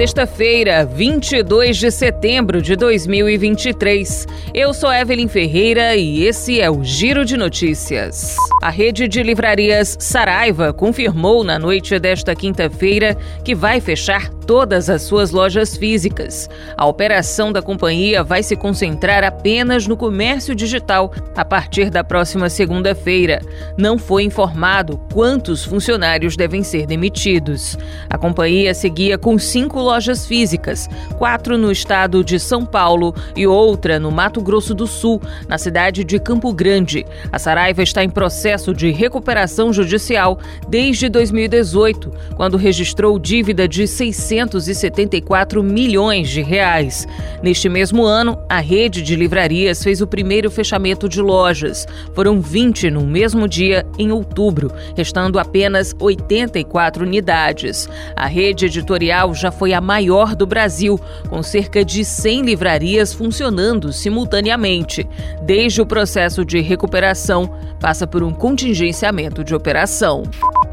Sexta-feira, 22 de setembro de 2023. Eu sou Evelyn Ferreira e esse é o Giro de Notícias. A rede de livrarias Saraiva confirmou na noite desta quinta-feira que vai fechar todas as suas lojas físicas. A operação da companhia vai se concentrar apenas no comércio digital a partir da próxima segunda-feira. Não foi informado quantos funcionários devem ser demitidos. A companhia seguia com cinco lojas físicas, quatro no estado de São Paulo e outra no Mato Grosso do Sul, na cidade de Campo Grande. A Saraiva está em processo de recuperação judicial desde 2018, quando registrou dívida de 600 274 milhões de reais. Neste mesmo ano, a rede de livrarias fez o primeiro fechamento de lojas. Foram 20 no mesmo dia, em outubro, restando apenas 84 unidades. A rede editorial já foi a maior do Brasil, com cerca de 100 livrarias funcionando simultaneamente. Desde o processo de recuperação, passa por um contingenciamento de operação.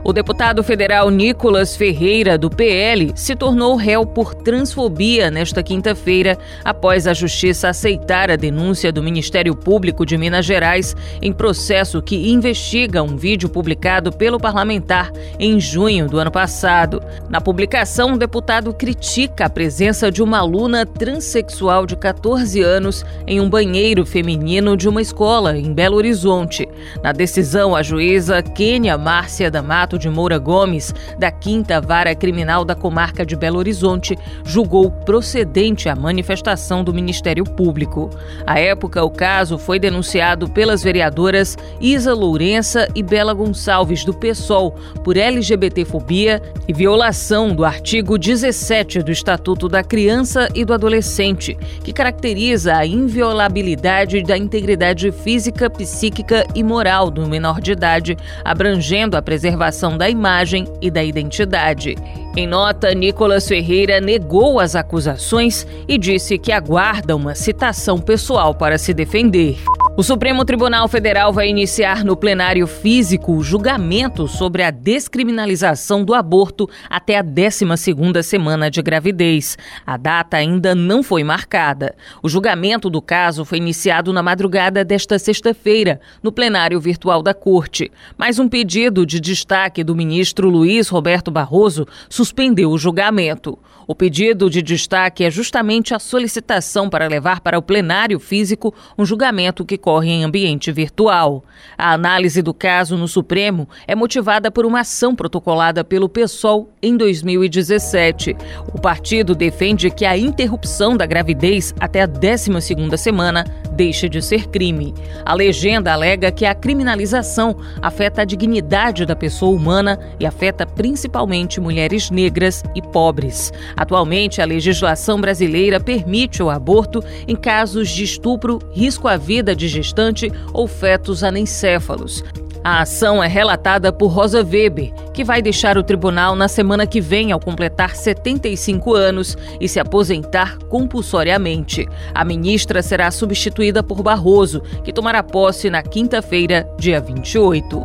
O deputado federal Nicolas Ferreira, do PL, se tornou réu por transfobia nesta quinta-feira, após a Justiça aceitar a denúncia do Ministério Público de Minas Gerais em processo que investiga um vídeo publicado pelo parlamentar em junho do ano passado. Na publicação, o deputado critica a presença de uma aluna transexual de 14 anos em um banheiro feminino de uma escola em Belo Horizonte. Na decisão, a juíza Kênia Márcia D'Amato de Moura Gomes, da Quinta Vara Criminal da Comarca de Belo Horizonte, julgou procedente a manifestação do Ministério Público. À época, o caso foi denunciado pelas vereadoras Isa Lourença e Bela Gonçalves, do PSOL, por LGBTfobia e violação do artigo 17 do Estatuto da Criança e do Adolescente, que caracteriza a inviolabilidade da integridade física, psíquica e moral do menor de idade, abrangendo a preservação da imagem e da identidade. Em nota, Nicolas Ferreira negou as acusações e disse que aguarda uma citação pessoal para se defender. O Supremo Tribunal Federal vai iniciar no plenário físico o julgamento sobre a descriminalização do aborto até a 12ª semana de gravidez. A data ainda não foi marcada. O julgamento do caso foi iniciado na madrugada desta sexta-feira, no plenário virtual da Corte. Mas um pedido de destaque do ministro Luiz Roberto Barroso suspendeu o julgamento. O pedido de destaque é justamente a solicitação para levar para o plenário físico um julgamento que ocorre em ambiente virtual. A análise do caso no Supremo é motivada por uma ação protocolada pelo PSOL em 2017. O partido defende que a interrupção da gravidez até a 12ª semana deixe de ser crime. A legenda alega que a criminalização afeta a dignidade da pessoa humana e afeta principalmente mulheres negras e pobres. Atualmente, a legislação brasileira permite o aborto em casos de estupro, risco à vida de gestante ou fetos anencéfalos. A ação é relatada por Rosa Weber, que vai deixar o tribunal na semana que vem ao completar 75 anos e se aposentar compulsoriamente. A ministra será substituída por Barroso, que tomará posse na quinta-feira, dia 28.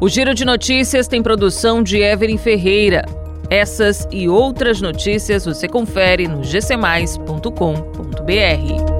O Giro de Notícias tem produção de Evelyn Ferreira. Essas e outras notícias você confere no gcmais.com.br.